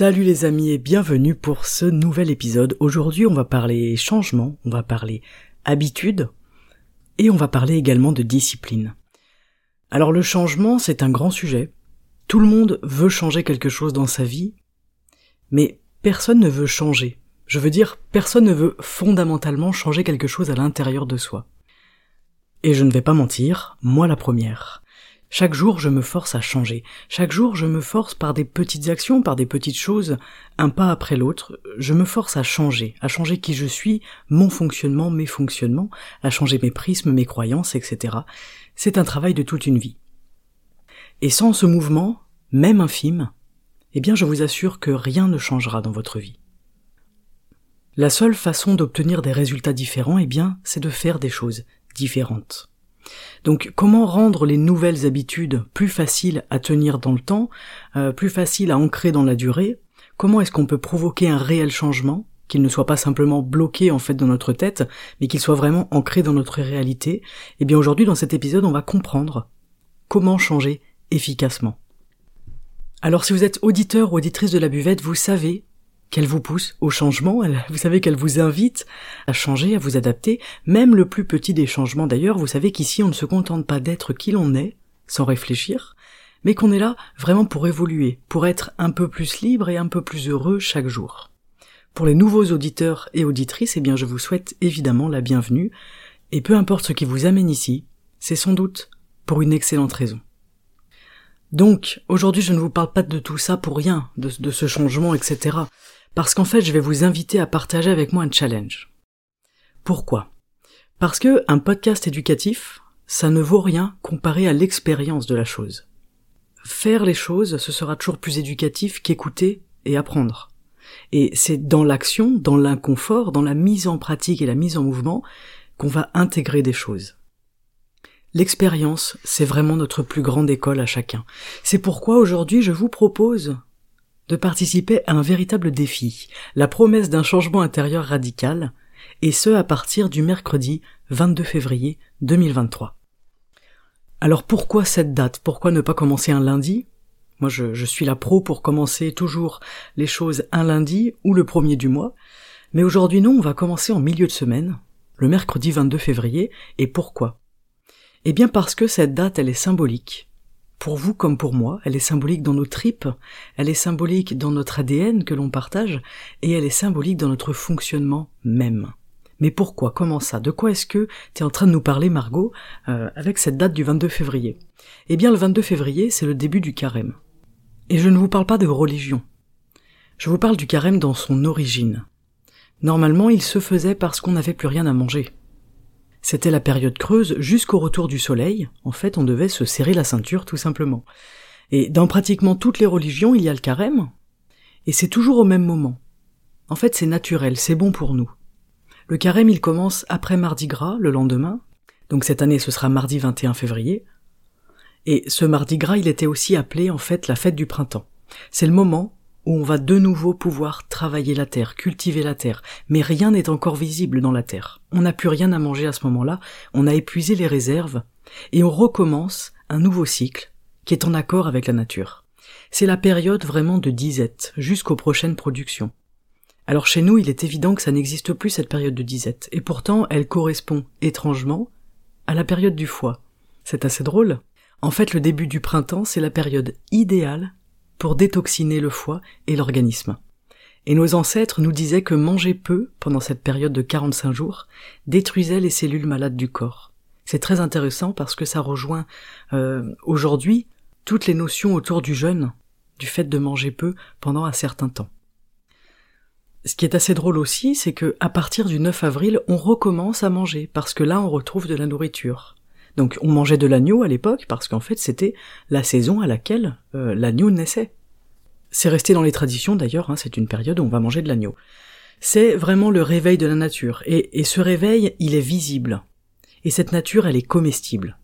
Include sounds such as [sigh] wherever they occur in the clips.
Salut les amis et bienvenue pour ce nouvel épisode. Aujourd'hui on va parler changement, on va parler habitude et on va parler également de discipline. Alors le changement c'est un grand sujet. Tout le monde veut changer quelque chose dans sa vie, mais personne ne veut changer. Je veux dire, personne ne veut fondamentalement changer quelque chose à l'intérieur de soi. Et je ne vais pas mentir, moi la première. Chaque jour, je me force à changer. Chaque jour, je me force par des petites actions, par des petites choses, un pas après l'autre. Je me force à changer, à changer qui je suis, mon fonctionnement, mes fonctionnements, à changer mes prismes, mes croyances, etc. C'est un travail de toute une vie. Et sans ce mouvement, même infime, eh bien je vous assure que rien ne changera dans votre vie. La seule façon d'obtenir des résultats différents, eh bien, c'est de faire des choses différentes. Donc comment rendre les nouvelles habitudes plus faciles à tenir dans le temps, euh, plus faciles à ancrer dans la durée? Comment est-ce qu'on peut provoquer un réel changement qu'il ne soit pas simplement bloqué en fait dans notre tête, mais qu'il soit vraiment ancré dans notre réalité? Eh bien aujourd'hui dans cet épisode on va comprendre comment changer efficacement. Alors si vous êtes auditeur ou auditrice de la buvette, vous savez qu'elle vous pousse au changement, vous savez qu'elle vous invite à changer, à vous adapter, même le plus petit des changements d'ailleurs, vous savez qu'ici on ne se contente pas d'être qui l'on est, sans réfléchir, mais qu'on est là vraiment pour évoluer, pour être un peu plus libre et un peu plus heureux chaque jour. Pour les nouveaux auditeurs et auditrices, eh bien je vous souhaite évidemment la bienvenue, et peu importe ce qui vous amène ici, c'est sans doute pour une excellente raison. Donc, aujourd'hui je ne vous parle pas de tout ça pour rien, de, ce changement, etc parce qu'en fait je vais vous inviter à partager avec moi un challenge. Pourquoi? Parce que un podcast éducatif, ça ne vaut rien comparé à l'expérience de la chose. Faire les choses, ce sera toujours plus éducatif qu'écouter et apprendre. Et c'est dans l'action, dans l'inconfort, dans la mise en pratique et la mise en mouvement qu'on va intégrer des choses. L'expérience, c'est vraiment notre plus grande école à chacun. C'est pourquoi aujourd'hui je vous propose de participer à un véritable défi, la promesse d'un changement intérieur radical, et ce à partir du mercredi 22 février 2023. Alors pourquoi cette date? Pourquoi ne pas commencer un lundi? Moi je, suis la pro pour commencer toujours les choses un lundi ou le premier du mois, mais aujourd'hui non, on va commencer en milieu de semaine, le mercredi 22 février, et pourquoi? Eh bien parce que cette date elle est symbolique, pour vous comme pour moi, elle est symbolique dans nos tripes, elle est symbolique dans notre ADN que l'on partage, et elle est symbolique dans notre fonctionnement même. Mais pourquoi? Comment ça? De quoi est-ce que tu es en train de nous parler, Margot, euh, avec cette date du 22 février? Eh bien, le 22 février, c'est le début du carême. Et je ne vous parle pas de religion. Je vous parle du carême dans son origine. Normalement, il se faisait parce qu'on n'avait plus rien à manger. C'était la période creuse jusqu'au retour du soleil, en fait on devait se serrer la ceinture tout simplement. Et dans pratiquement toutes les religions il y a le carême, et c'est toujours au même moment. En fait c'est naturel, c'est bon pour nous. Le carême il commence après Mardi Gras, le lendemain, donc cette année ce sera mardi 21 février, et ce Mardi Gras il était aussi appelé en fait la fête du printemps. C'est le moment où on va de nouveau pouvoir travailler la terre, cultiver la terre, mais rien n'est encore visible dans la terre. On n'a plus rien à manger à ce moment-là, on a épuisé les réserves, et on recommence un nouveau cycle qui est en accord avec la nature. C'est la période vraiment de disette, jusqu'aux prochaines productions. Alors chez nous, il est évident que ça n'existe plus cette période de disette, et pourtant elle correspond étrangement à la période du foie. C'est assez drôle. En fait, le début du printemps, c'est la période idéale pour détoxiner le foie et l'organisme. Et nos ancêtres nous disaient que manger peu, pendant cette période de 45 jours, détruisait les cellules malades du corps. C'est très intéressant parce que ça rejoint euh, aujourd'hui toutes les notions autour du jeûne, du fait de manger peu pendant un certain temps. ce qui est assez drôle aussi, c'est que à partir du 9 avril, on recommence à manger, parce que là on retrouve de la nourriture. Donc on mangeait de l'agneau à l'époque, parce qu'en fait c'était la saison à laquelle euh, l'agneau naissait. C'est resté dans les traditions d'ailleurs, hein, c'est une période où on va manger de l'agneau. C'est vraiment le réveil de la nature, et, et ce réveil, il est visible. Et cette nature, elle est comestible.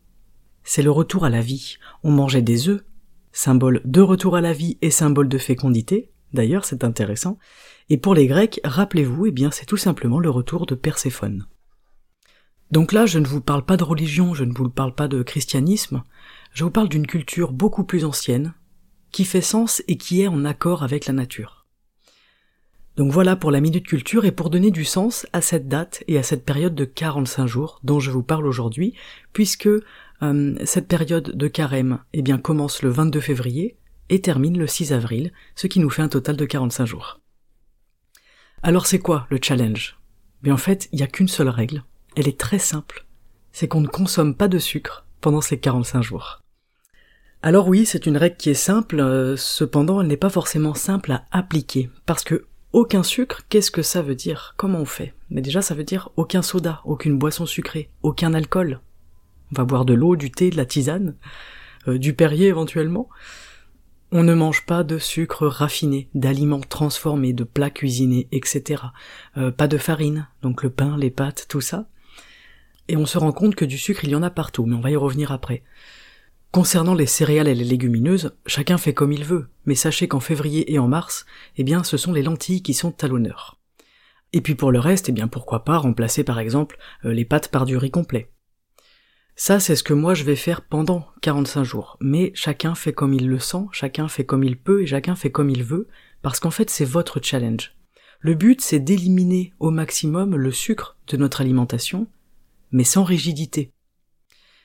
C'est le retour à la vie. On mangeait des œufs, symbole de retour à la vie et symbole de fécondité, d'ailleurs c'est intéressant, et pour les Grecs, rappelez-vous, eh bien c'est tout simplement le retour de Perséphone. Donc là, je ne vous parle pas de religion, je ne vous parle pas de christianisme, je vous parle d'une culture beaucoup plus ancienne, qui fait sens et qui est en accord avec la nature. Donc voilà pour la minute culture et pour donner du sens à cette date et à cette période de 45 jours dont je vous parle aujourd'hui, puisque euh, cette période de carême eh bien, commence le 22 février et termine le 6 avril, ce qui nous fait un total de 45 jours. Alors c'est quoi le challenge? Mais en fait, il n'y a qu'une seule règle. Elle est très simple. C'est qu'on ne consomme pas de sucre pendant ces 45 jours. Alors oui, c'est une règle qui est simple, euh, cependant elle n'est pas forcément simple à appliquer, parce que aucun sucre, qu'est-ce que ça veut dire? Comment on fait? Mais déjà ça veut dire aucun soda, aucune boisson sucrée, aucun alcool. On va boire de l'eau, du thé, de la tisane, euh, du Perrier éventuellement. On ne mange pas de sucre raffiné, d'aliments transformés, de plats cuisinés, etc. Euh, pas de farine, donc le pain, les pâtes, tout ça. Et on se rend compte que du sucre il y en a partout, mais on va y revenir après. Concernant les céréales et les légumineuses, chacun fait comme il veut, mais sachez qu'en février et en mars, eh bien ce sont les lentilles qui sont à l'honneur. Et puis pour le reste, eh bien pourquoi pas remplacer par exemple euh, les pâtes par du riz complet. Ça, c'est ce que moi je vais faire pendant 45 jours. Mais chacun fait comme il le sent, chacun fait comme il peut et chacun fait comme il veut, parce qu'en fait c'est votre challenge. Le but, c'est d'éliminer au maximum le sucre de notre alimentation, mais sans rigidité.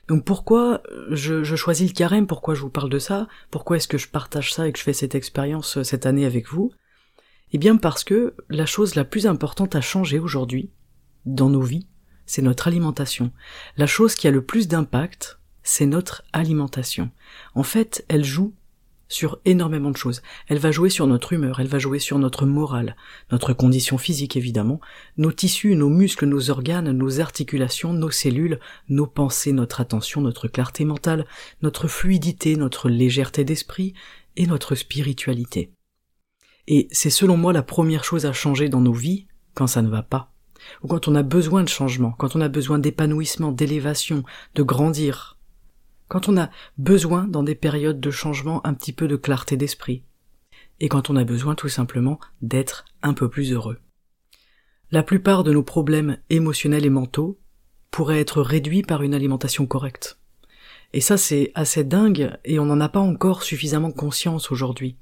Donc pourquoi je, je, choisis le carême, pourquoi je vous parle de ça, pourquoi est-ce que je partage ça et que je fais cette expérience euh, cette année avec vous? Eh bien parce que la chose la plus importante à changer aujourd'hui, dans nos vies, c'est notre alimentation. La chose qui a le plus d'impact, c'est notre alimentation. En fait, elle joue sur énormément de choses. Elle va jouer sur notre humeur, elle va jouer sur notre morale, notre condition physique évidemment, nos tissus, nos muscles, nos organes, nos articulations, nos cellules, nos pensées, notre attention, notre clarté mentale, notre fluidité, notre légèreté d'esprit et notre spiritualité. Et c'est selon moi la première chose à changer dans nos vies quand ça ne va pas ou quand on a besoin de changement, quand on a besoin d'épanouissement, d'élévation, de grandir, quand on a besoin dans des périodes de changement un petit peu de clarté d'esprit, et quand on a besoin tout simplement d'être un peu plus heureux. La plupart de nos problèmes émotionnels et mentaux pourraient être réduits par une alimentation correcte. Et ça c'est assez dingue et on n'en a pas encore suffisamment conscience aujourd'hui.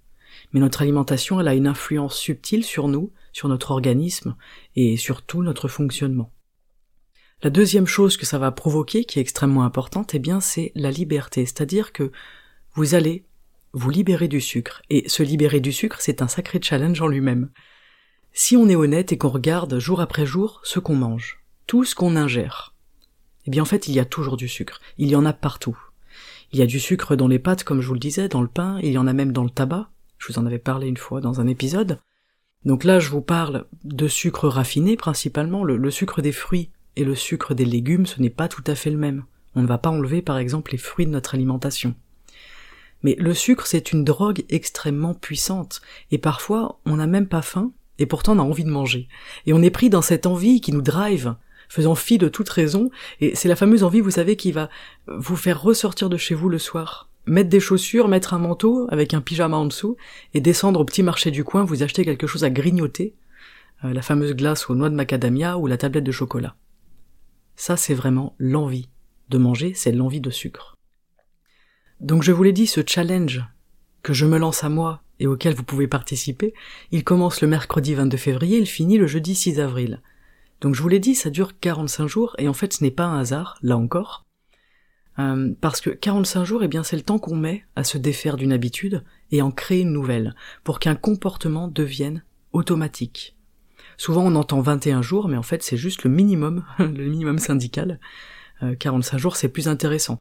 Mais notre alimentation elle a une influence subtile sur nous, sur notre organisme et sur tout notre fonctionnement. La deuxième chose que ça va provoquer, qui est extrêmement importante, eh bien, c'est la liberté. C'est-à-dire que vous allez vous libérer du sucre. Et se libérer du sucre, c'est un sacré challenge en lui-même. Si on est honnête et qu'on regarde jour après jour ce qu'on mange, tout ce qu'on ingère, eh bien, en fait, il y a toujours du sucre. Il y en a partout. Il y a du sucre dans les pâtes, comme je vous le disais, dans le pain, il y en a même dans le tabac. Je vous en avais parlé une fois dans un épisode. Donc là, je vous parle de sucre raffiné principalement. Le, sucre des fruits et le sucre des légumes, ce n'est pas tout à fait le même. On ne va pas enlever par exemple les fruits de notre alimentation. Mais le sucre, c'est une drogue extrêmement puissante, et parfois on n'a même pas faim, et pourtant on a envie de manger. Et on est pris dans cette envie qui nous drive, faisant fi de toute raison, et c'est la fameuse envie, vous savez, qui va vous faire ressortir de chez vous le soir, mettre des chaussures, mettre un manteau avec un pyjama en dessous et descendre au petit marché du coin, vous acheter quelque chose à grignoter, euh, la fameuse glace aux noix de macadamia ou la tablette de chocolat. Ça, c'est vraiment l'envie de manger, c'est l'envie de sucre. Donc je vous l'ai dit, ce challenge que je me lance à moi et auquel vous pouvez participer, il commence le mercredi 22 février, il finit le jeudi 6 avril. Donc je vous l'ai dit, ça dure 45 jours, et en fait ce n'est pas un hasard, là encore, euh, parce que 45 jours, eh bien, c'est le temps qu'on met à se défaire d'une habitude et en créer une nouvelle, pour qu'un comportement devienne automatique. Souvent, on entend 21 jours, mais en fait, c'est juste le minimum, [laughs] le minimum syndical. 45 euh, jours, c'est plus intéressant.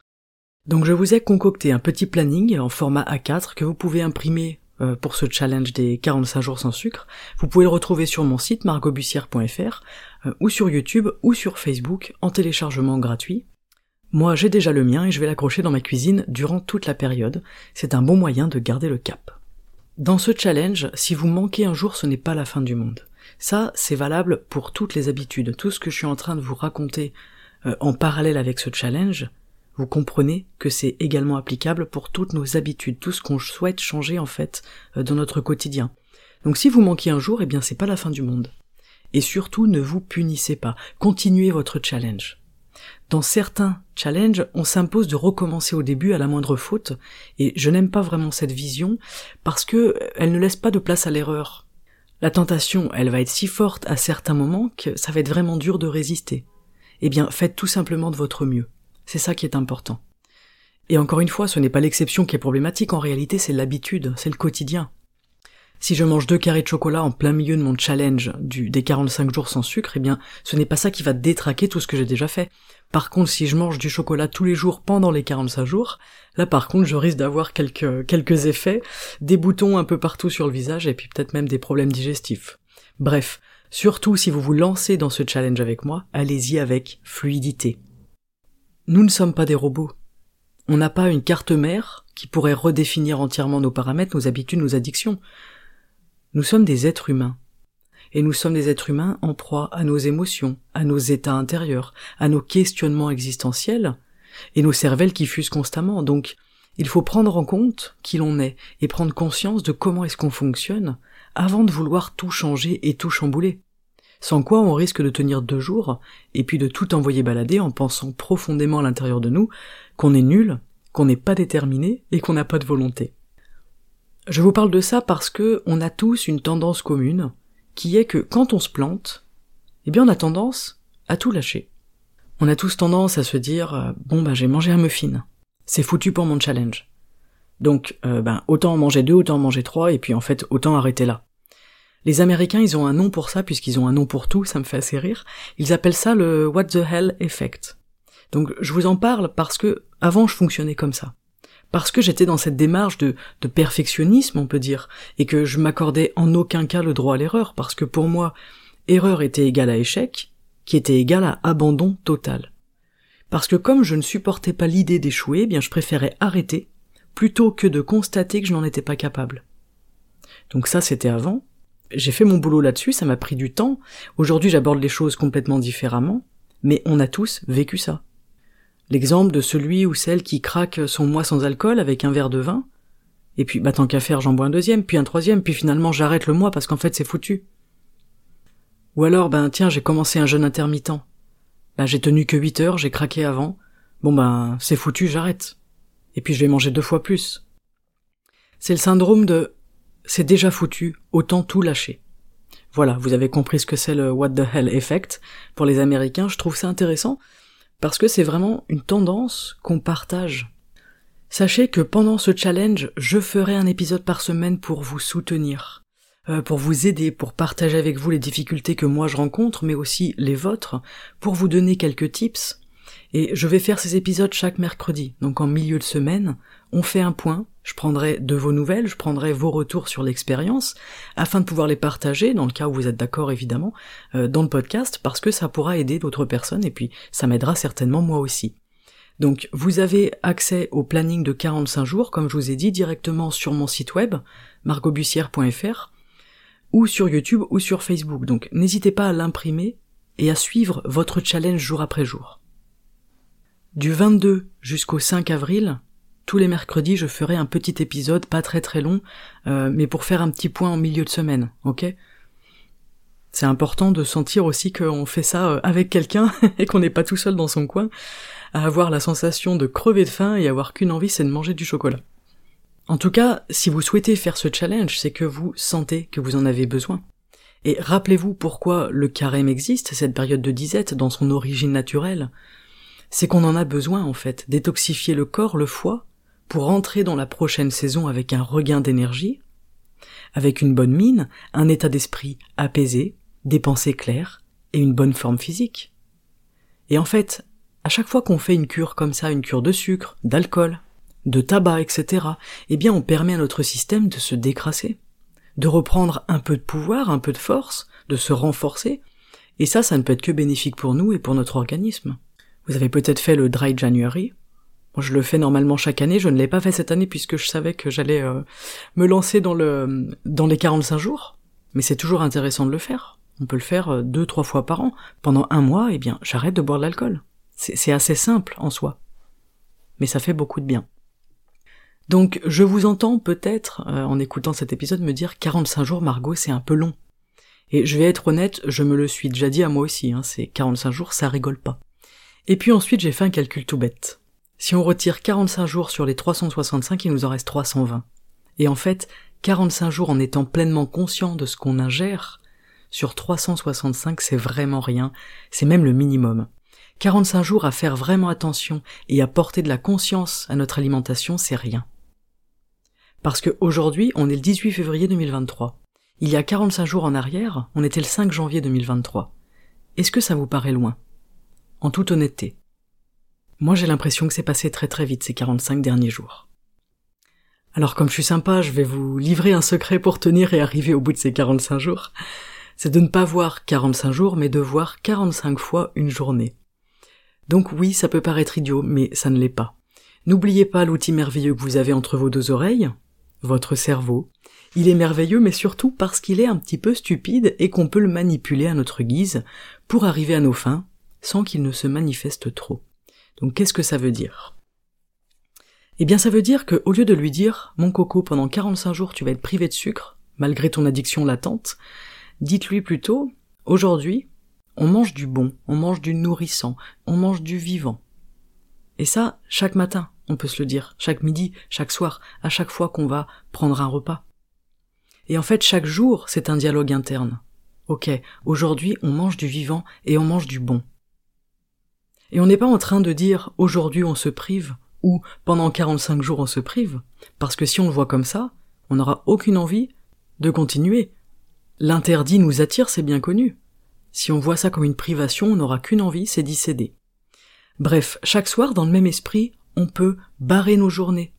Donc, je vous ai concocté un petit planning en format A4 que vous pouvez imprimer euh, pour ce challenge des 45 jours sans sucre, vous pouvez le retrouver sur mon site margobussière.fr euh, ou sur YouTube ou sur Facebook en téléchargement gratuit. Moi j'ai déjà le mien et je vais l'accrocher dans ma cuisine durant toute la période. C'est un bon moyen de garder le cap. Dans ce challenge, si vous manquez un jour, ce n'est pas la fin du monde. Ça, c'est valable pour toutes les habitudes. Tout ce que je suis en train de vous raconter euh, en parallèle avec ce challenge, vous comprenez que c'est également applicable pour toutes nos habitudes, tout ce qu'on souhaite changer en fait euh, dans notre quotidien. Donc si vous manquez un jour, eh bien c'est pas la fin du monde. Et surtout, ne vous punissez pas. Continuez votre challenge. Dans certains challenges, on s'impose de recommencer au début à la moindre faute, et je n'aime pas vraiment cette vision parce que euh, elle ne laisse pas de place à l'erreur. La tentation, elle va être si forte à certains moments que ça va être vraiment dur de résister. Eh bien, faites tout simplement de votre mieux. C'est ça qui est important. Et encore une fois, ce n'est pas l'exception qui est problématique, en réalité c'est l'habitude, c'est le quotidien. Si je mange deux carrés de chocolat en plein milieu de mon challenge du, des 45 jours sans sucre, eh bien, ce n'est pas ça qui va détraquer tout ce que j'ai déjà fait. Par contre, si je mange du chocolat tous les jours pendant les 45 jours, là par contre, je risque d'avoir quelques, quelques effets, des boutons un peu partout sur le visage et puis peut-être même des problèmes digestifs. Bref, surtout si vous vous lancez dans ce challenge avec moi, allez-y avec fluidité. Nous ne sommes pas des robots. On n'a pas une carte mère qui pourrait redéfinir entièrement nos paramètres, nos habitudes, nos addictions. Nous sommes des êtres humains. Et nous sommes des êtres humains en proie à nos émotions, à nos états intérieurs, à nos questionnements existentiels, et nos cervelles qui fusent constamment. Donc, il faut prendre en compte qui l'on est, et prendre conscience de comment est-ce qu'on fonctionne, avant de vouloir tout changer et tout chambouler. Sans quoi on risque de tenir deux jours, et puis de tout envoyer balader en pensant profondément à l'intérieur de nous qu'on est nul, qu'on n'est pas déterminé et qu'on n'a pas de volonté. Je vous parle de ça parce que on a tous une tendance commune, qui est que quand on se plante, eh bien on a tendance à tout lâcher. On a tous tendance à se dire euh, bon bah j'ai mangé un muffin, c'est foutu pour mon challenge. Donc euh, ben autant en manger deux, autant en manger trois, et puis en fait autant arrêter là. Les Américains, ils ont un nom pour ça, puisqu'ils ont un nom pour tout, ça me fait assez rire. Ils appellent ça le What the Hell Effect. Donc je vous en parle parce que avant je fonctionnais comme ça. Parce que j'étais dans cette démarche de, perfectionnisme, on peut dire, et que je m'accordais en aucun cas le droit à l'erreur, parce que pour moi, erreur était égale à échec, qui était égal à abandon total. Parce que comme je ne supportais pas l'idée d'échouer, eh bien je préférais arrêter, plutôt que de constater que je n'en étais pas capable. Donc ça c'était avant, j'ai fait mon boulot là-dessus, ça m'a pris du temps. Aujourd'hui, j'aborde les choses complètement différemment, mais on a tous vécu ça. L'exemple de celui ou celle qui craque son mois sans alcool avec un verre de vin, et puis bah tant qu'à faire j'en bois un deuxième, puis un troisième, puis finalement j'arrête le mois parce qu'en fait c'est foutu. Ou alors ben tiens j'ai commencé un jeûne intermittent. Ben j'ai tenu que 8 heures, j'ai craqué avant. Bon ben c'est foutu, j'arrête. Et puis je vais manger deux fois plus. C'est le syndrome de c'est déjà foutu, autant tout lâcher. Voilà, vous avez compris ce que c'est le what the hell effect. Pour les Américains, je trouve ça intéressant parce que c'est vraiment une tendance qu'on partage. Sachez que pendant ce challenge, je ferai un épisode par semaine pour vous soutenir, euh, pour vous aider, pour partager avec vous les difficultés que moi je rencontre, mais aussi les vôtres, pour vous donner quelques tips. Et je vais faire ces épisodes chaque mercredi, donc en milieu de semaine, on fait un point, je prendrai de vos nouvelles, je prendrai vos retours sur l'expérience, afin de pouvoir les partager, dans le cas où vous êtes d'accord évidemment, euh, dans le podcast, parce que ça pourra aider d'autres personnes, et puis ça m'aidera certainement moi aussi. Donc vous avez accès au planning de 45 jours, comme je vous ai dit, directement sur mon site web, margobussière.fr, ou sur YouTube ou sur Facebook. Donc n'hésitez pas à l'imprimer et à suivre votre challenge jour après jour. Du 22 jusqu'au 5 avril, tous les mercredis, je ferai un petit épisode, pas très très long, euh, mais pour faire un petit point en milieu de semaine, ok? C'est important de sentir aussi qu'on fait ça euh, avec quelqu'un [laughs] et qu'on n'est pas tout seul dans son coin, à avoir la sensation de crever de faim et avoir qu'une envie, c'est de manger du chocolat. En tout cas, si vous souhaitez faire ce challenge, c'est que vous sentez que vous en avez besoin. Et rappelez-vous pourquoi le carême existe, cette période de disette dans son origine naturelle. C'est qu'on en a besoin en fait, détoxifier le corps, le foie, pour entrer dans la prochaine saison avec un regain d'énergie, avec une bonne mine, un état d'esprit apaisé, des pensées claires et une bonne forme physique. Et en fait, à chaque fois qu'on fait une cure comme ça, une cure de sucre, d'alcool, de tabac, etc., eh bien on permet à notre système de se décrasser, de reprendre un peu de pouvoir, un peu de force, de se renforcer, et ça, ça ne peut être que bénéfique pour nous et pour notre organisme. Vous avez peut-être fait le Dry January. Je le fais normalement chaque année, je ne l'ai pas fait cette année puisque je savais que j'allais euh, me lancer dans le dans les 45 jours, mais c'est toujours intéressant de le faire. On peut le faire euh, deux, trois fois par an. Pendant un mois, eh bien, j'arrête de boire de l'alcool. C'est assez simple en soi. Mais ça fait beaucoup de bien. Donc je vous entends peut-être, euh, en écoutant cet épisode, me dire 45 jours Margot c'est un peu long. Et je vais être honnête, je me le suis déjà dit à moi aussi, hein, c'est 45 jours, ça rigole pas. Et puis ensuite j'ai fait un calcul tout bête. Si on retire 45 jours sur les 365, il nous en reste 320. Et en fait, 45 jours en étant pleinement conscient de ce qu'on ingère, sur 365 c'est vraiment rien, c'est même le minimum. 45 jours à faire vraiment attention et à porter de la conscience à notre alimentation, c'est rien. Parce qu'aujourd'hui, on est le 18 février 2023. Il y a 45 jours en arrière, on était le 5 janvier 2023. Est-ce que ça vous paraît loin? En toute honnêteté. Moi j'ai l'impression que c'est passé très très vite ces 45 derniers jours. Alors comme je suis sympa, je vais vous livrer un secret pour tenir et arriver au bout de ces 45 jours. C'est de ne pas voir 45 jours, mais de voir 45 fois une journée. Donc oui, ça peut paraître idiot, mais ça ne l'est pas. N'oubliez pas l'outil merveilleux que vous avez entre vos deux oreilles, votre cerveau. Il est merveilleux, mais surtout parce qu'il est un petit peu stupide et qu'on peut le manipuler à notre guise pour arriver à nos fins sans qu'il ne se manifeste trop. Donc qu'est-ce que ça veut dire? Eh bien ça veut dire que au lieu de lui dire mon coco pendant 45 jours tu vas être privé de sucre malgré ton addiction latente, dites-lui plutôt aujourd'hui on mange du bon, on mange du nourrissant, on mange du vivant. Et ça chaque matin on peut se le dire, chaque midi, chaque soir, à chaque fois qu'on va prendre un repas. Et en fait, chaque jour, c'est un dialogue interne. Ok, aujourd'hui, on mange du vivant et on mange du bon. Et on n'est pas en train de dire aujourd'hui on se prive ou pendant 45 jours on se prive, parce que si on le voit comme ça, on n'aura aucune envie de continuer. L'interdit nous attire, c'est bien connu. Si on voit ça comme une privation, on n'aura qu'une envie, c'est d'y céder. Bref, chaque soir, dans le même esprit, on peut barrer nos journées.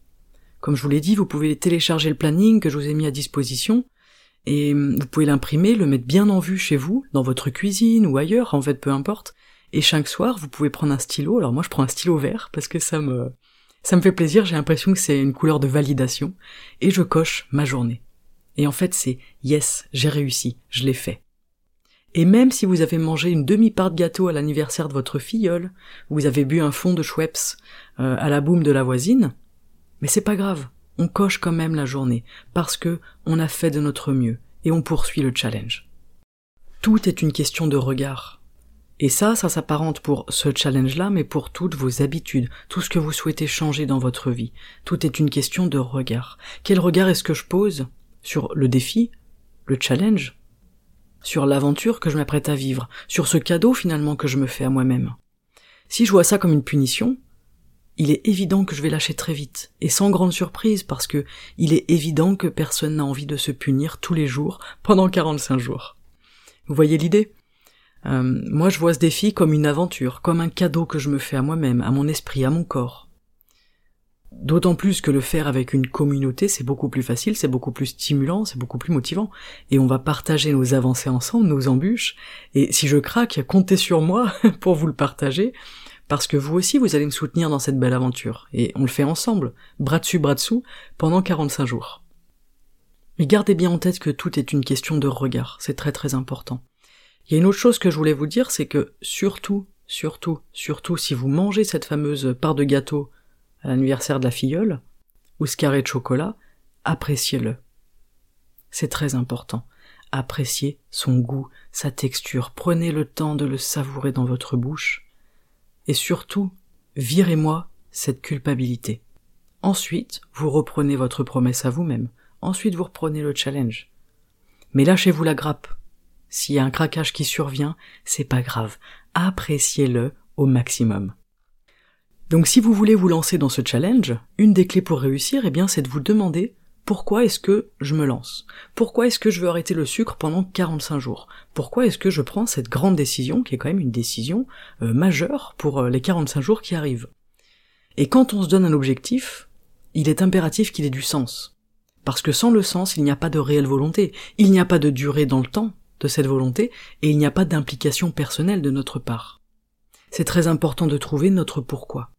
Comme je vous l'ai dit, vous pouvez télécharger le planning que je vous ai mis à disposition, et vous pouvez l'imprimer, le mettre bien en vue chez vous, dans votre cuisine ou ailleurs, en fait peu importe, et chaque soir vous pouvez prendre un stylo, alors moi je prends un stylo vert parce que ça me ça me fait plaisir, j'ai l'impression que c'est une couleur de validation, et je coche ma journée. Et en fait c'est yes, j'ai réussi, je l'ai fait. Et même si vous avez mangé une demi-part de gâteau à l'anniversaire de votre filleule, vous avez bu un fond de Schweppes euh, à la boum de la voisine, mais c'est pas grave, on coche quand même la journée, parce que on a fait de notre mieux, et on poursuit le challenge. Tout est une question de regard. Et ça, ça s'apparente pour ce challenge-là, mais pour toutes vos habitudes, tout ce que vous souhaitez changer dans votre vie. Tout est une question de regard. Quel regard est-ce que je pose sur le défi, le challenge, sur l'aventure que je m'apprête à vivre, sur ce cadeau finalement que je me fais à moi-même? Si je vois ça comme une punition, il est évident que je vais lâcher très vite, et sans grande surprise parce que il est évident que personne n'a envie de se punir tous les jours pendant 45 jours. Vous voyez l'idée? Euh, Moi je vois ce défi comme une aventure, comme un cadeau que je me fais à moi-même, à mon esprit, à mon corps. D'autant plus que le faire avec une communauté, c'est beaucoup plus facile, c'est beaucoup plus stimulant, c'est beaucoup plus motivant. Et on va partager nos avancées ensemble, nos embûches. Et si je craque, comptez sur moi [laughs] pour vous le partager, parce que vous aussi, vous allez me soutenir dans cette belle aventure. Et on le fait ensemble, bras dessus, bras dessous, pendant 45 jours. Mais gardez bien en tête que tout est une question de regard, c'est très très important. Il y a une autre chose que je voulais vous dire, c'est que surtout, surtout, surtout, si vous mangez cette fameuse part de gâteau à l'anniversaire de la filleule, ou ce carré de chocolat, appréciez-le. C'est très important. Appréciez son goût, sa texture, prenez le temps de le savourer dans votre bouche, et surtout, virez-moi cette culpabilité. Ensuite, vous reprenez votre promesse à vous-même, ensuite vous reprenez le challenge. Mais lâchez-vous la grappe. S'il y a un craquage qui survient, c'est pas grave, appréciez-le au maximum. Donc si vous voulez vous lancer dans ce challenge, une des clés pour réussir, eh bien, c'est de vous demander pourquoi est-ce que je me lance? Pourquoi est-ce que je veux arrêter le sucre pendant 45 jours? Pourquoi est-ce que je prends cette grande décision, qui est quand même une décision euh, majeure pour euh, les 45 jours qui arrivent? Et quand on se donne un objectif, il est impératif qu'il ait du sens. Parce que sans le sens, il n'y a pas de réelle volonté, il n'y a pas de durée dans le temps de cette volonté, et il n'y a pas d'implication personnelle de notre part. C'est très important de trouver notre pourquoi.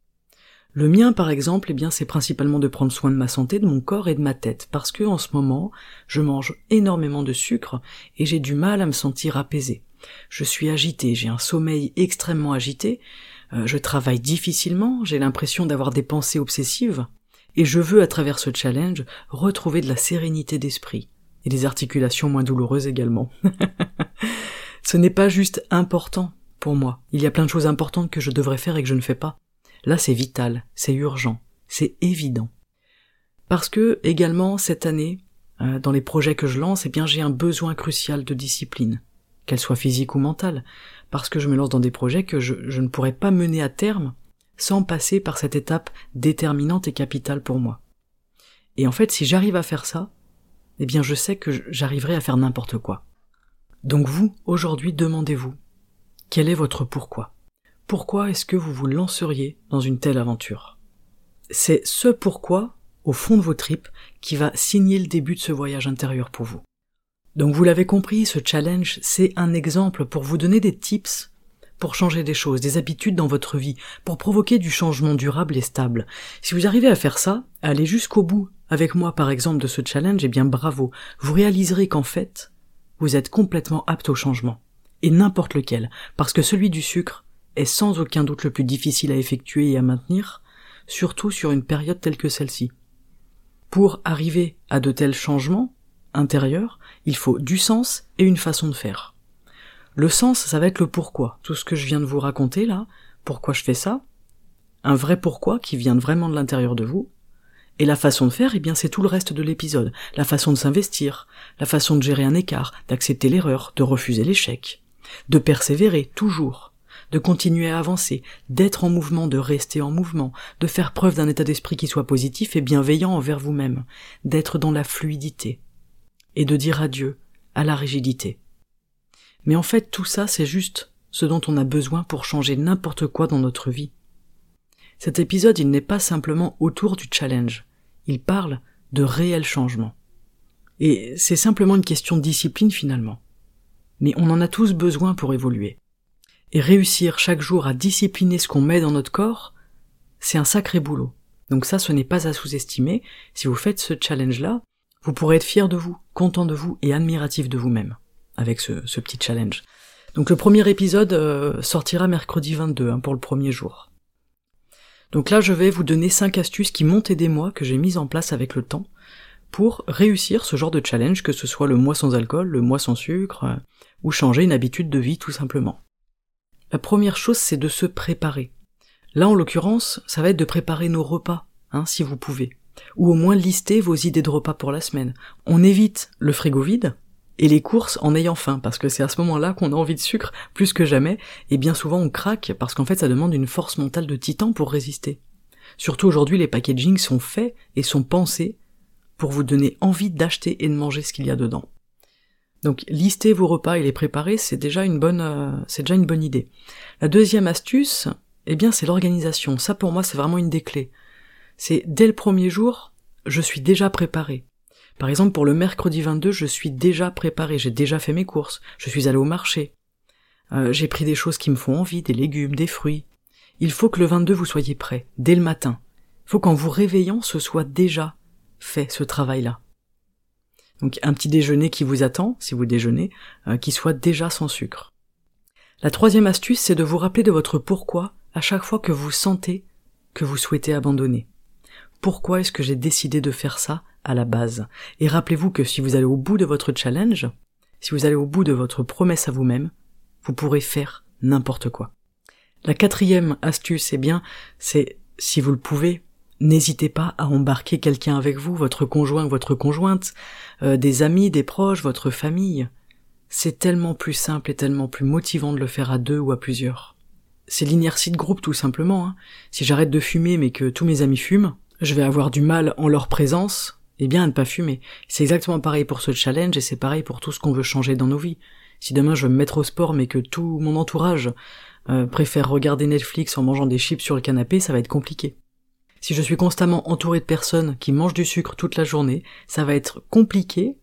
Le mien, par exemple, eh bien, c'est principalement de prendre soin de ma santé, de mon corps et de ma tête, parce que en ce moment, je mange énormément de sucre et j'ai du mal à me sentir apaisé. Je suis agité, j'ai un sommeil extrêmement agité, euh, je travaille difficilement, j'ai l'impression d'avoir des pensées obsessives, et je veux, à travers ce challenge, retrouver de la sérénité d'esprit, et des articulations moins douloureuses également. [laughs] ce n'est pas juste important pour moi, il y a plein de choses importantes que je devrais faire et que je ne fais pas. Là, c'est vital, c'est urgent, c'est évident. Parce que, également, cette année, euh, dans les projets que je lance, eh j'ai un besoin crucial de discipline, qu'elle soit physique ou mentale, parce que je me lance dans des projets que je ne pourrais pas mener à terme sans passer par cette étape déterminante et capitale pour moi. Et en fait, si j'arrive à faire ça, eh bien, je sais que j'arriverai à faire n'importe quoi. Donc vous, aujourd'hui, demandez-vous, quel est votre pourquoi? pourquoi est-ce que vous vous lanceriez dans une telle aventure? C'est ce pourquoi, au fond de vos tripes, qui va signer le début de ce voyage intérieur pour vous. Donc vous l'avez compris, ce challenge, c'est un exemple pour vous donner des tips pour changer des choses, des habitudes dans votre vie, pour provoquer du changement durable et stable. Si vous arrivez à faire ça, allez jusqu'au bout avec moi par exemple de ce challenge, eh bien bravo, vous réaliserez qu'en fait, vous êtes complètement apte au changement. Et n'importe lequel, parce que celui du sucre, est sans aucun doute le plus difficile à effectuer et à maintenir, surtout sur une période telle que celle-ci. Pour arriver à de tels changements intérieurs, il faut du sens et une façon de faire. Le sens, ça va être le pourquoi. Tout ce que je viens de vous raconter là, pourquoi je fais ça, un vrai pourquoi qui vient vraiment de l'intérieur de vous, et la façon de faire, eh bien, c'est tout le reste de l'épisode. La façon de s'investir, la façon de gérer un écart, d'accepter l'erreur, de refuser l'échec, de persévérer, toujours de continuer à avancer, d'être en mouvement, de rester en mouvement, de faire preuve d'un état d'esprit qui soit positif et bienveillant envers vous-même, d'être dans la fluidité, et de dire adieu à la rigidité. Mais en fait, tout ça, c'est juste ce dont on a besoin pour changer n'importe quoi dans notre vie. Cet épisode, il n'est pas simplement autour du challenge, il parle de réel changement. Et c'est simplement une question de discipline finalement. Mais on en a tous besoin pour évoluer. Et réussir chaque jour à discipliner ce qu'on met dans notre corps, c'est un sacré boulot. Donc ça, ce n'est pas à sous-estimer. Si vous faites ce challenge-là, vous pourrez être fier de vous, content de vous et admiratif de vous-même avec ce, petit challenge. Donc le premier épisode euh, sortira mercredi 22 hein, pour le premier jour. Donc là, je vais vous donner cinq astuces qui m'ont aidé moi, que j'ai mises en place avec le temps, pour réussir ce genre de challenge, que ce soit le mois sans alcool, le mois sans sucre, euh, ou changer une habitude de vie tout simplement. La première chose, c'est de se préparer. Là, en l'occurrence, ça va être de préparer nos repas, hein, si vous pouvez. Ou au moins lister vos idées de repas pour la semaine. On évite le frigo vide et les courses en ayant faim, parce que c'est à ce moment-là qu'on a envie de sucre plus que jamais, et bien souvent on craque parce qu'en fait ça demande une force mentale de titan pour résister. Surtout aujourd'hui, les packagings sont faits et sont pensés pour vous donner envie d'acheter et de manger ce qu'il y a dedans. Donc lister vos repas et les préparer, c'est déjà une bonne, euh, déjà une bonne idée. La deuxième astuce, eh bien, c'est l'organisation. Ça, pour moi, c'est vraiment une des clés. C'est dès le premier jour, je suis déjà préparé. Par exemple, pour le mercredi 22, je suis déjà préparé. J'ai déjà fait mes courses. Je suis allé au marché. Euh, j'ai pris des choses qui me font envie, des légumes, des fruits. Il faut que le 22 vous soyez prêt, dès le matin. Il faut qu'en vous réveillant, ce soit déjà fait, ce travail-là. Donc un petit déjeuner qui vous attend, si vous déjeunez, euh, qui soit déjà sans sucre. La troisième astuce, c'est de vous rappeler de votre pourquoi à chaque fois que vous sentez que vous souhaitez abandonner. Pourquoi est-ce que j'ai décidé de faire ça à la base? Et rappelez-vous que si vous allez au bout de votre challenge, si vous allez au bout de votre promesse à vous-même, vous pourrez faire n'importe quoi. La quatrième astuce, eh bien, c'est, si vous le pouvez, N'hésitez pas à embarquer quelqu'un avec vous, votre conjoint ou votre conjointe, euh, des amis, des proches, votre famille. C'est tellement plus simple et tellement plus motivant de le faire à deux ou à plusieurs. C'est l'inertie de groupe tout simplement. Hein. Si j'arrête de fumer mais que tous mes amis fument, je vais avoir du mal en leur présence, eh bien à ne pas fumer. C'est exactement pareil pour ce challenge et c'est pareil pour tout ce qu'on veut changer dans nos vies. Si demain je veux me mettre au sport mais que tout mon entourage euh, préfère regarder Netflix en mangeant des chips sur le canapé, ça va être compliqué. Si je suis constamment entouré de personnes qui mangent du sucre toute la journée, ça va être compliqué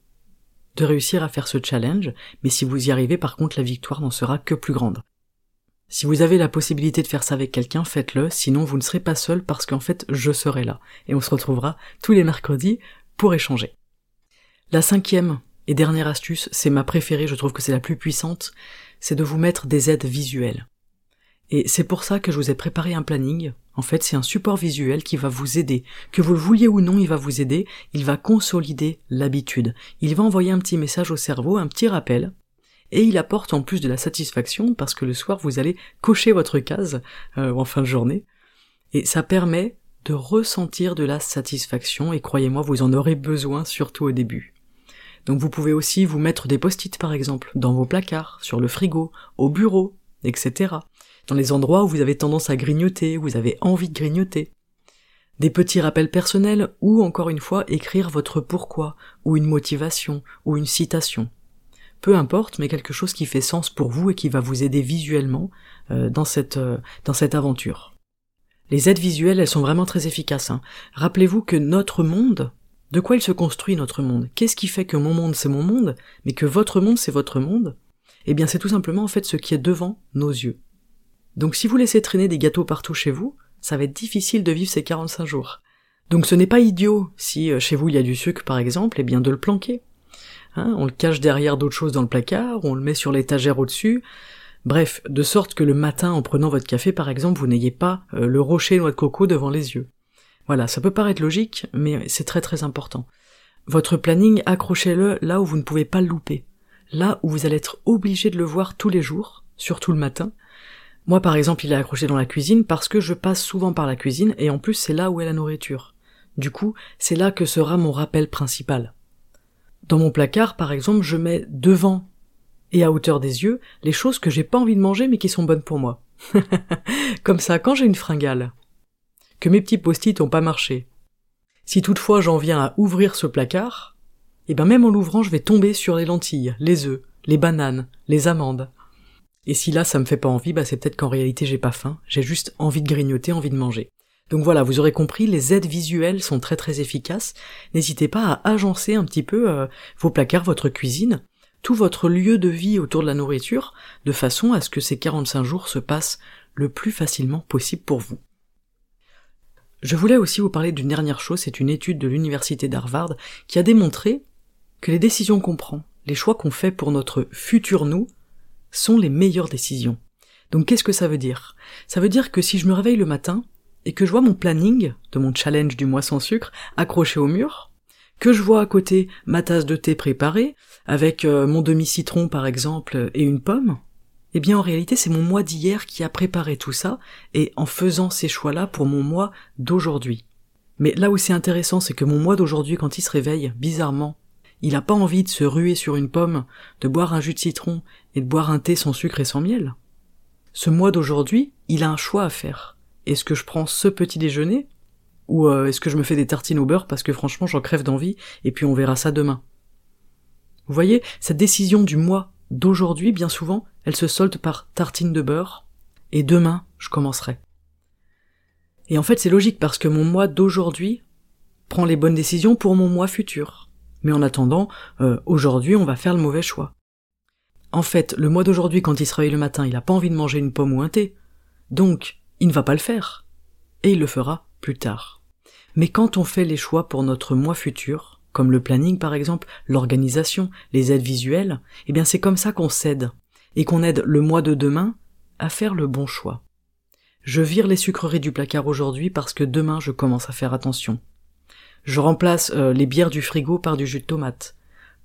de réussir à faire ce challenge, mais si vous y arrivez, par contre, la victoire n'en sera que plus grande. Si vous avez la possibilité de faire ça avec quelqu'un, faites-le, sinon vous ne serez pas seul parce qu'en fait, je serai là. Et on se retrouvera tous les mercredis pour échanger. La cinquième et dernière astuce, c'est ma préférée, je trouve que c'est la plus puissante, c'est de vous mettre des aides visuelles. Et c'est pour ça que je vous ai préparé un planning. En fait, c'est un support visuel qui va vous aider. Que vous le vouliez ou non, il va vous aider. Il va consolider l'habitude. Il va envoyer un petit message au cerveau, un petit rappel. Et il apporte en plus de la satisfaction parce que le soir, vous allez cocher votre case euh, en fin de journée. Et ça permet de ressentir de la satisfaction et croyez-moi, vous en aurez besoin surtout au début. Donc vous pouvez aussi vous mettre des post-it par exemple, dans vos placards, sur le frigo, au bureau, etc dans les endroits où vous avez tendance à grignoter, où vous avez envie de grignoter. Des petits rappels personnels ou encore une fois écrire votre pourquoi, ou une motivation, ou une citation. Peu importe, mais quelque chose qui fait sens pour vous et qui va vous aider visuellement euh, dans, cette, euh, dans cette aventure. Les aides visuelles, elles sont vraiment très efficaces. Hein. Rappelez-vous que notre monde, de quoi il se construit notre monde? Qu'est-ce qui fait que mon monde c'est mon monde, mais que votre monde c'est votre monde? Eh bien c'est tout simplement en fait ce qui est devant nos yeux. Donc si vous laissez traîner des gâteaux partout chez vous, ça va être difficile de vivre ces 45 jours. Donc ce n'est pas idiot, si euh, chez vous il y a du sucre par exemple, eh bien de le planquer. Hein, on le cache derrière d'autres choses dans le placard, on le met sur l'étagère au-dessus, bref, de sorte que le matin en prenant votre café par exemple, vous n'ayez pas euh, le rocher noix de coco devant les yeux. Voilà, ça peut paraître logique, mais c'est très très important. Votre planning, accrochez-le là où vous ne pouvez pas le louper. Là où vous allez être obligé de le voir tous les jours, surtout le matin, moi par exemple il est accroché dans la cuisine parce que je passe souvent par la cuisine et en plus c'est là où est la nourriture. Du coup, c'est là que sera mon rappel principal. Dans mon placard par exemple je mets devant et à hauteur des yeux les choses que j'ai pas envie de manger mais qui sont bonnes pour moi. [laughs] Comme ça, quand j'ai une fringale, que mes petits post-it ont pas marché, si toutefois j'en viens à ouvrir ce placard, et eh ben même en l'ouvrant je vais tomber sur les lentilles, les œufs, les bananes, les amandes. Et si là ça me fait pas envie, bah c'est peut-être qu'en réalité j'ai pas faim, j'ai juste envie de grignoter, envie de manger. Donc voilà, vous aurez compris, les aides visuelles sont très très efficaces. N'hésitez pas à agencer un petit peu euh, vos placards, votre cuisine, tout votre lieu de vie autour de la nourriture, de façon à ce que ces 45 jours se passent le plus facilement possible pour vous. Je voulais aussi vous parler d'une dernière chose, c'est une étude de l'université d'Harvard qui a démontré que les décisions qu'on prend, les choix qu'on fait pour notre futur nous, sont les meilleures décisions. Donc qu'est-ce que ça veut dire? Ça veut dire que si je me réveille le matin et que je vois mon planning de mon challenge du mois sans sucre accroché au mur, que je vois à côté ma tasse de thé préparée, avec euh, mon demi-citron par exemple et une pomme, eh bien en réalité c'est mon mois d'hier qui a préparé tout ça, et en faisant ces choix-là pour mon mois d'aujourd'hui. Mais là où c'est intéressant, c'est que mon mois d'aujourd'hui, quand il se réveille, bizarrement, il n'a pas envie de se ruer sur une pomme, de boire un jus de citron et de boire un thé sans sucre et sans miel. Ce mois d'aujourd'hui, il a un choix à faire. Est-ce que je prends ce petit déjeuner ou euh, est-ce que je me fais des tartines au beurre parce que franchement j'en crève d'envie et puis on verra ça demain. Vous voyez, cette décision du mois d'aujourd'hui, bien souvent, elle se solde par tartine de beurre et demain je commencerai. Et en fait c'est logique parce que mon mois d'aujourd'hui prend les bonnes décisions pour mon mois futur. Mais en attendant, euh, aujourd'hui on va faire le mauvais choix. En fait, le mois d'aujourd'hui, quand il se réveille le matin, il a pas envie de manger une pomme ou un thé. Donc, il ne va pas le faire. Et il le fera plus tard. Mais quand on fait les choix pour notre mois futur, comme le planning par exemple, l'organisation, les aides visuelles, eh bien c'est comme ça qu'on s'aide. Et qu'on aide le mois de demain à faire le bon choix. Je vire les sucreries du placard aujourd'hui parce que demain je commence à faire attention. Je remplace euh, les bières du frigo par du jus de tomate.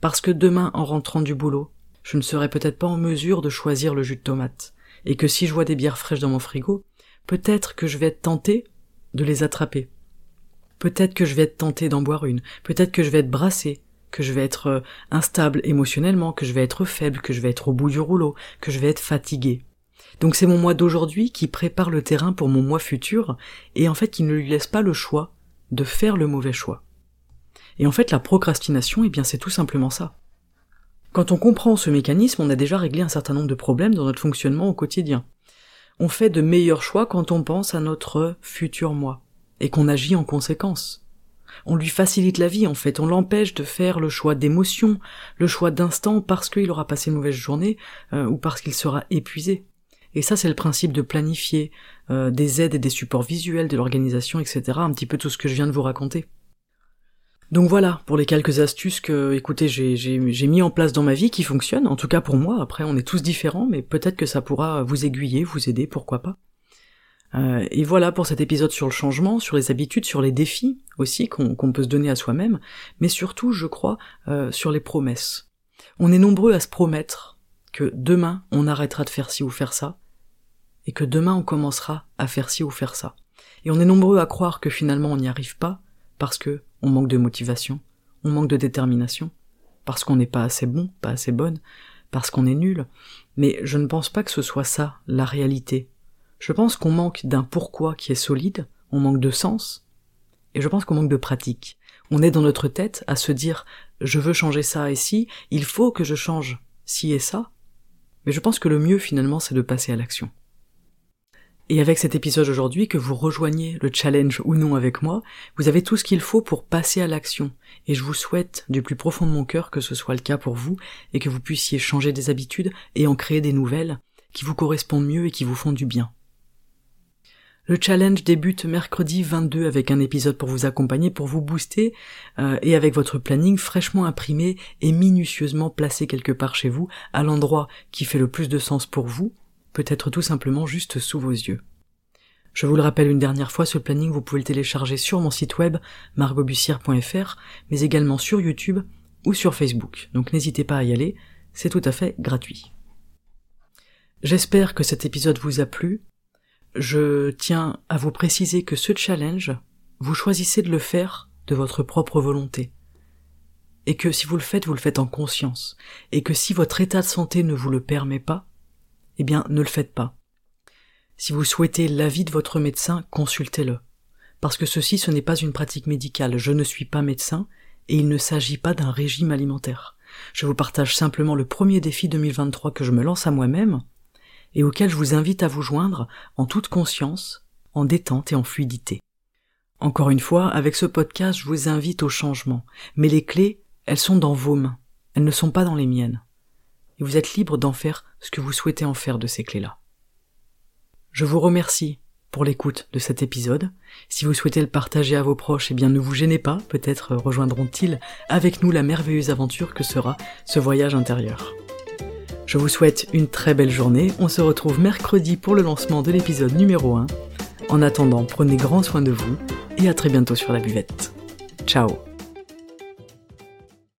Parce que demain, en rentrant du boulot, je ne serai peut-être pas en mesure de choisir le jus de tomate, et que si je vois des bières fraîches dans mon frigo, peut-être que je vais être tenté de les attraper. Peut-être que je vais être tenté d'en boire une, peut-être que je vais être brassé, que je vais être euh, instable émotionnellement, que je vais être faible, que je vais être au bout du rouleau, que je vais être fatigué. Donc c'est mon moi d'aujourd'hui qui prépare le terrain pour mon moi futur, et en fait qui ne lui laisse pas le choix de faire le mauvais choix. Et en fait la procrastination, eh bien c'est tout simplement ça. Quand on comprend ce mécanisme, on a déjà réglé un certain nombre de problèmes dans notre fonctionnement au quotidien. On fait de meilleurs choix quand on pense à notre futur moi. et qu'on agit en conséquence. On lui facilite la vie en fait, on l'empêche de faire le choix d'émotion, le choix d'instant parce qu'il aura passé une mauvaise journée euh, ou parce qu'il sera épuisé. Et ça c'est le principe de planifier euh, des aides et des supports visuels de l'organisation, etc. Un petit peu tout ce que je viens de vous raconter. Donc voilà, pour les quelques astuces que, écoutez, j'ai mis en place dans ma vie qui fonctionnent, en tout cas pour moi, après on est tous différents, mais peut-être que ça pourra vous aiguiller, vous aider, pourquoi pas. Euh, et voilà pour cet épisode sur le changement, sur les habitudes, sur les défis aussi qu'on peut se donner à soi-même, mais surtout, je crois, euh, sur les promesses. On est nombreux à se promettre que demain on arrêtera de faire ci ou faire ça, et que demain on commencera à faire ci ou faire ça. Et on est nombreux à croire que finalement on n'y arrive pas, parce que on manque de motivation, on manque de détermination, parce qu'on n'est pas assez bon, pas assez bonne, parce qu'on est nul. Mais je ne pense pas que ce soit ça, la réalité, je pense qu'on manque d'un pourquoi qui est solide, on manque de sens, et je pense qu'on manque de pratique. On est dans notre tête à se dire je veux changer ça et ci, il faut que je change ci et ça, mais je pense que le mieux finalement c'est de passer à l'action. Et avec cet épisode aujourd'hui, que vous rejoignez le challenge ou non avec moi, vous avez tout ce qu'il faut pour passer à l'action. Et je vous souhaite du plus profond de mon cœur que ce soit le cas pour vous et que vous puissiez changer des habitudes et en créer des nouvelles qui vous correspondent mieux et qui vous font du bien. Le challenge débute mercredi 22 avec un épisode pour vous accompagner, pour vous booster, euh, et avec votre planning fraîchement imprimé et minutieusement placé quelque part chez vous, à l'endroit qui fait le plus de sens pour vous, peut-être tout simplement juste sous vos yeux. Je vous le rappelle une dernière fois, ce planning vous pouvez le télécharger sur mon site web margobussière.fr, mais également sur YouTube ou sur Facebook, donc n'hésitez pas à y aller, c'est tout à fait gratuit. J'espère que cet épisode vous a plu, je tiens à vous préciser que ce challenge, vous choisissez de le faire de votre propre volonté. Et que si vous le faites, vous le faites en conscience. Et que si votre état de santé ne vous le permet pas, eh bien, ne le faites pas. Si vous souhaitez l'avis de votre médecin, consultez-le. Parce que ceci, ce n'est pas une pratique médicale. Je ne suis pas médecin et il ne s'agit pas d'un régime alimentaire. Je vous partage simplement le premier défi 2023 que je me lance à moi-même, et auquel je vous invite à vous joindre en toute conscience, en détente et en fluidité. Encore une fois, avec ce podcast, je vous invite au changement, mais les clés, elles sont dans vos mains, elles ne sont pas dans les miennes. Et vous êtes libre d'en faire ce que vous souhaitez en faire de ces clés-là. Je vous remercie pour l'écoute de cet épisode. Si vous souhaitez le partager à vos proches, eh bien ne vous gênez pas, peut-être rejoindront-ils avec nous la merveilleuse aventure que sera ce voyage intérieur. Je vous souhaite une très belle journée. On se retrouve mercredi pour le lancement de l'épisode numéro 1. En attendant, prenez grand soin de vous et à très bientôt sur la buvette. Ciao